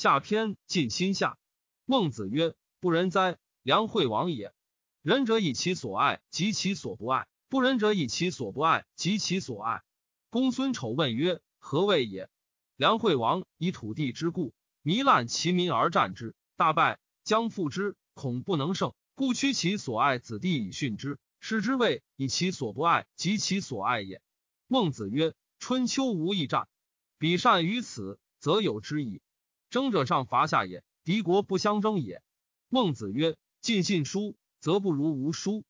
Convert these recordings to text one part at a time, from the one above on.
下篇尽心下。孟子曰：“不仁哉，良惠王也！仁者以其所爱及其所不爱，不仁者以其所不爱及其所爱。”公孙丑问曰：“何谓也？”梁惠王以土地之故，糜烂其民而战之，大败，将复之，恐不能胜，故屈其所爱子弟以训之。是之谓以其所不爱及其所爱也。孟子曰：“春秋无义战，彼善于此，则有之矣。争者上伐下也，敌国不相争也。”孟子曰：“尽信书，则不如无书。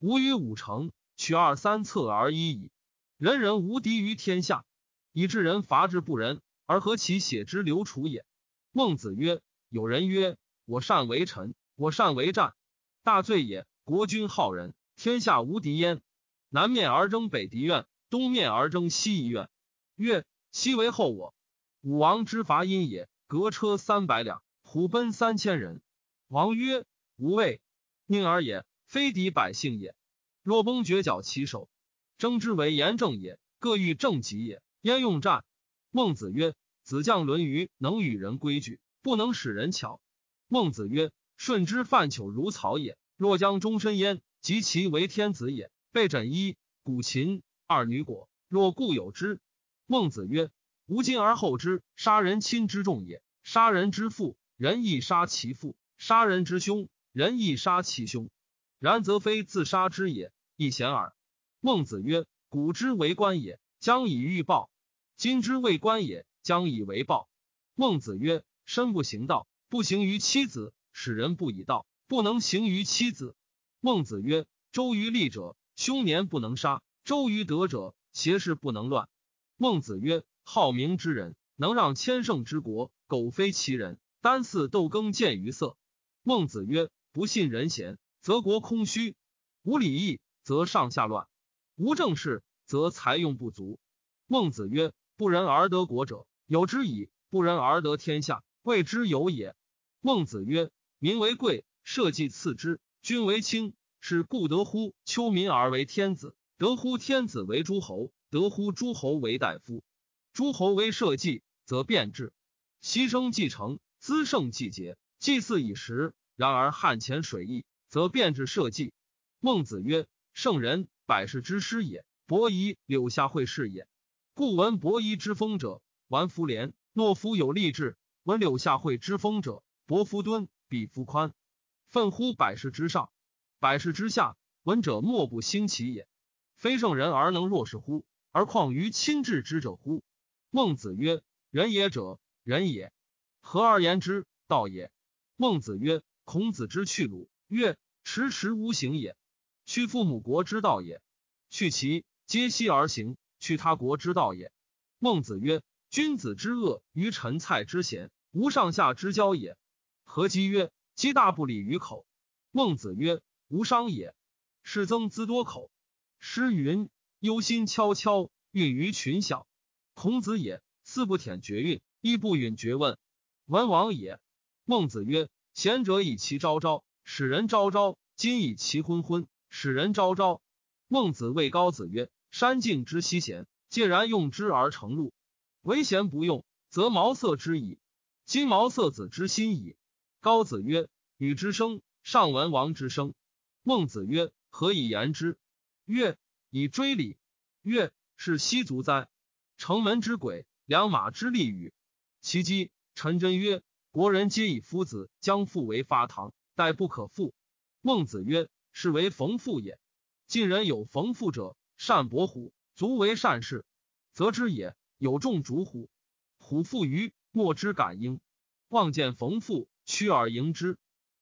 吾与五成，取二三策而已矣。人人无敌于天下，以致人伐之不仁，而何其血之流楚也？”孟子曰：“有人曰：我善为臣，我善为战，大罪也。国君好仁。”天下无敌焉。南面而争北狄苑，东面而争西夷怨。曰：西为后我。武王之伐殷也，革车三百两，虎奔三千人。王曰：无畏，宁而也，非敌百姓也。若崩绝角其手，争之为严正也。各欲正己也，焉用战？孟子曰：子将论语，能与人规矩，不能使人巧。孟子曰：舜之犯糗如草也，若将终身焉。及其为天子也，被枕衣，古琴二女果。若故有之。孟子曰：吾今而后之，杀人亲之重也。杀人之父，人亦杀其父；杀人之兄，人亦杀其兄。然则非自杀之也，亦贤耳。孟子曰：古之为官也，将以欲报；今之为官也，将以为报。孟子曰：身不行道，不行于妻子，使人不以道，不能行于妻子。孟子曰：“周于利者，凶年不能杀；周于德者，邪事不能乱。”孟子曰：“好名之人，能让千乘之国，苟非其人，单似斗耕见于色。”孟子曰：“不信人贤，则国空虚；无礼义，则上下乱；无政事，则财用不足。”孟子曰：“不仁而得国者，有之矣；不仁而得天下，谓之有也。”孟子曰：“民为贵，社稷次之。”君为轻，是故得乎丘民而为天子，得乎天子为诸侯，得乎诸侯为大夫。诸侯为社稷，则变质，牺牲继承，滋盛季节，祭祀以时。然而汉前水易，则变质社稷。孟子曰：“圣人，百世之师也。伯夷、柳下惠是也。故闻伯夷之风者，玩夫廉；懦夫有力志。闻柳下惠之风者，伯夫敦，比夫宽。”奋乎百世之上，百世之下，闻者莫不兴其也。非圣人而能若是乎？而况于亲至之者乎？孟子曰：“仁也者，人也。合而言之，道也。”孟子曰：“孔子之去鲁，曰：迟迟无行也。去父母国之道也，去其皆息而行，去他国之道也。”孟子曰：“君子之恶于陈蔡之贤，无上下之交也。”何姬曰。积大不礼于口。孟子曰：“无伤也。是增资多口。”诗云：“忧心悄悄，孕于群小。”孔子也，四不舔绝韵，一不允绝问。文王也。孟子曰：“贤者以其昭昭，使人昭昭；今以其昏昏，使人昭昭。”孟子谓高子曰：“山径之西贤，介然用之而成路。唯贤不用，则茅塞之矣。今茅塞子之心矣。”高子曰：“禹之生，上文王之生。”孟子曰：“何以言之？”曰：“以追礼。”曰：“是奚足哉？城门之鬼，良马之利与？”其姬陈真曰：“国人皆以夫子将父为发堂，待不可复。”孟子曰：“是为逢父也。晋人有逢父者，善搏虎，足为善事，则之也。有众逐虎，虎负于，莫之感应。望见逢父。”趋而迎之，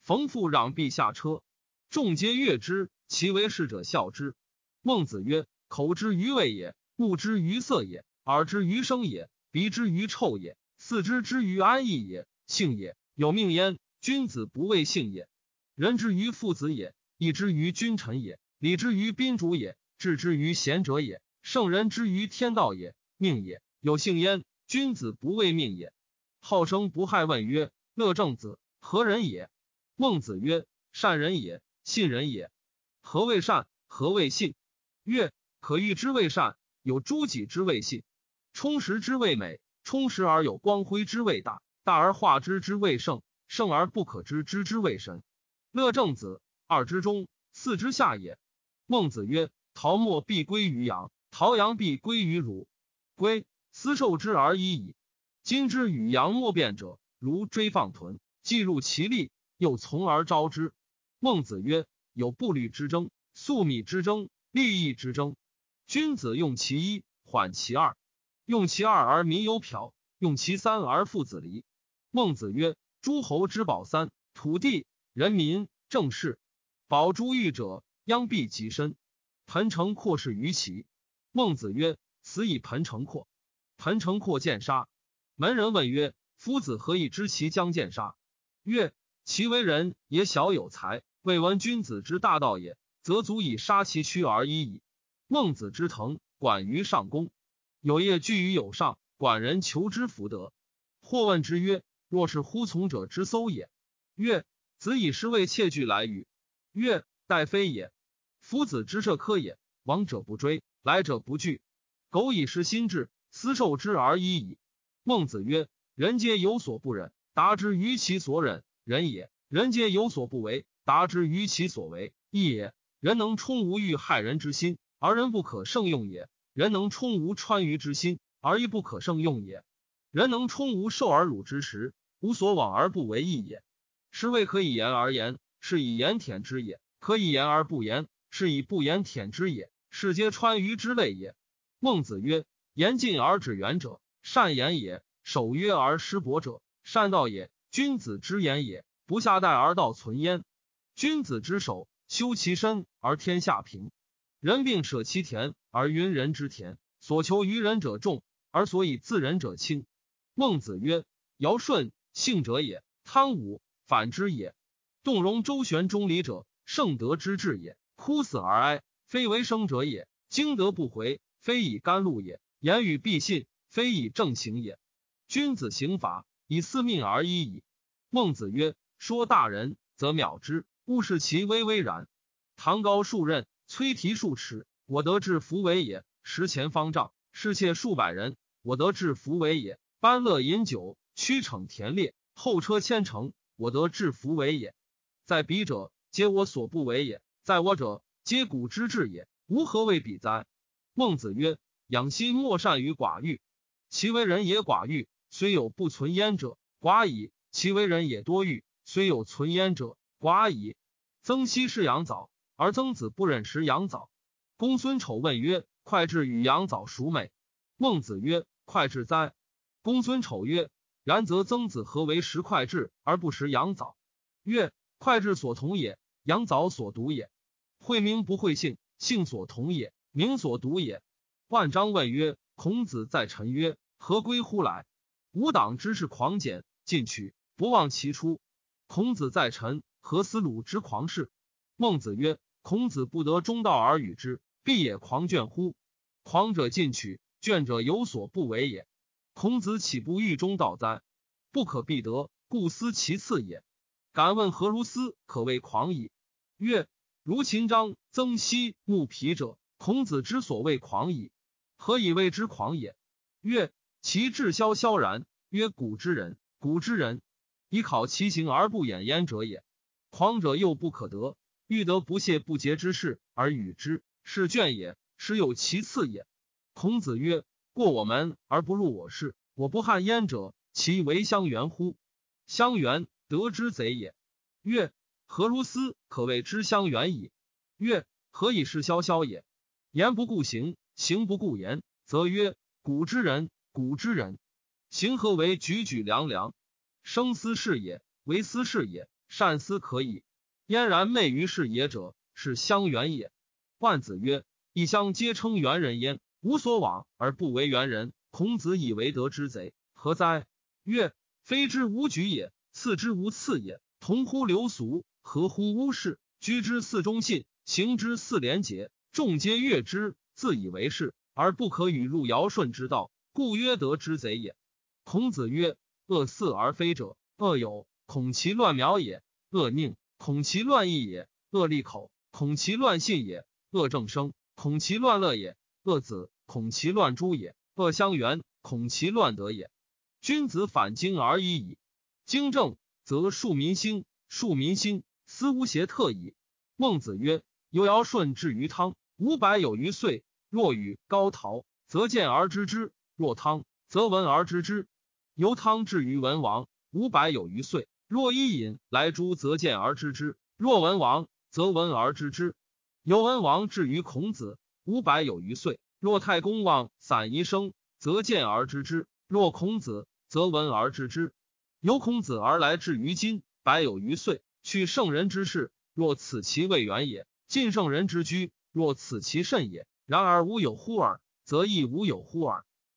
逢父攘臂下车，众皆悦之。其为士者笑之。孟子曰：“口之于味也，目之于色也，耳之于声也，鼻之于臭也，四肢之于安逸也，性也。有命焉，君子不畏性也。人之于父子也，义之于君臣也，礼之于宾主也，智之于贤者也，圣人之于天道也，命也。有性焉，君子不畏命也。好生不害。问曰。”乐正子何人也？孟子曰：善人也，信人也。何谓善？何谓信？曰：可欲之谓善，有诸己之谓信。充实之谓美，充实而有光辉之谓大，大而化之之谓圣，圣而不可知之之谓神。乐正子，二之中，四之下也。孟子曰：陶莫必归于阳，陶阳必归于汝。归，斯受之而已矣。今之与阳莫辩者，如追放豚，既入其利，又从而招之。孟子曰：有步履之争，粟米之争，利益之争。君子用其一，缓其二；用其二而民有朴，用其三而父子离。孟子曰：诸侯之宝三：土地、人民、政事。保诸欲者，殃必及身。彭城阔是于其。孟子曰。此以彭城阔，彭城阔见杀。门人问曰：“夫子何以知其将见杀？”曰：“其为人也小有才，未闻君子之大道也，则足以杀其躯而已矣。”孟子之腾，管于上公。有业居于有上，管人求之福德。或问之曰：“若是乎从者之搜也？”曰：“子以是为窃惧来与？”曰：“待非也。夫子之社科也，往者不追，来者不拒。”苟以失心志，斯受之而已矣。孟子曰：人皆有所不忍，达之于其所忍，忍也；人皆有所不为，达之于其所为，义也。人能充无欲害人之心，而人不可胜用也；人能充无川渝之心，而亦不可胜用也；人能充无受而辱之时，无所往而不为义也。是谓可以言而言，是以言舔之也；可以言而不言，是以不言舔之也。是皆川渝之类也。孟子曰：“言近而止远者，善言也；守约而失伯者，善道也。君子之言也，不下待而道存焉。君子之守，修其身而天下平。人病舍其田而云人之田，所求于人者众，而所以自人者轻。”孟子曰：“尧舜信者也，汤武反之也。动容周旋中离者，圣德之至也。枯死而哀，非为生者也。经德不回。”非以甘露也，言语必信；非以正行也。君子刑法以四命而已矣。孟子曰：“说大人，则藐之，勿视其微微然。唐高数任，崔提数尺，我得至弗为也；食前方丈，侍妾数百人，我得至弗为也；班乐饮酒，驱骋田猎，后车千乘，我得至弗为也。在彼者，皆我所不为也；在我者，皆古之至也。吾何谓彼哉？”孟子曰：“养心莫善于寡欲，其为人也寡欲，虽有不存焉者，寡矣；其为人也多欲，虽有存焉者，寡矣。”曾皙是养早，而曾子不忍食羊枣。公孙丑问曰：“快至与羊枣孰美？”孟子曰：“快至哉。”公孙丑曰：“然则曾子何为食快至而不食羊枣？”曰：“快至所同也，羊枣所独也。惠名不惠姓，姓所同也。”名所独也。万章问曰：“孔子在陈曰：何归乎来？吾党之士狂简，进取，不忘其初。孔子在陈，何思鲁之狂士？”孟子曰：“孔子不得中道而与之，必也狂倦乎？狂者进取，倦者有所不为也。孔子岂不欲中道哉？不可必得，故思其次也。敢问何如斯可谓狂矣？”曰：“如秦章、曾皙、穆皮者。”孔子之所谓狂矣，何以谓之狂也？曰：其志萧萧然。曰：古之人，古之人以考其行而不掩焉者也。狂者又不可得，欲得不懈不竭之事而与之，是倦也，实有其次也。孔子曰：过我门而不入我室，我不汉焉者，其为相原乎？相原，得之贼也。曰：何如斯可谓之相原矣？曰：何以是萧萧也？言不顾行，行不顾言，则曰古之人，古之人。行何为举举凉凉？生思是也，为思是也。善思可矣。焉然媚于是也者，是相远也。万子曰：一乡皆称猿人焉，无所往而不为猿人。孔子以为得之贼，何哉？曰：非之无举也，次之无次也。同乎流俗，合乎巫事。居之似忠信，行之似廉洁。众皆悦之，自以为是，而不可与入尧舜之道，故曰得之贼也。孔子曰：恶似而非者，恶有，恐其乱苗也；恶佞，恐其乱义也；恶利口，恐其乱信也；恶正生，恐其乱乐也；恶子，恐其乱诛也；恶相原，恐其乱德也。君子反经而已矣。经正，则庶民心；庶民心，思无邪特矣。孟子曰：“由尧舜至于汤，五百有余岁。若与高陶，则见而知之；若汤，则闻而知之。由汤至于文王，五百有余岁。若伊尹来诛，则见而知之；若文王，则闻而知之。由文王至于孔子，五百有余岁。若太公望散宜生，则见而知之；若孔子，则闻而知之。由孔子而来至于今，百有余岁。去圣人之事，若此其未远也；近圣人之居，若此其甚也。然而无有乎尔，则亦无有乎尔。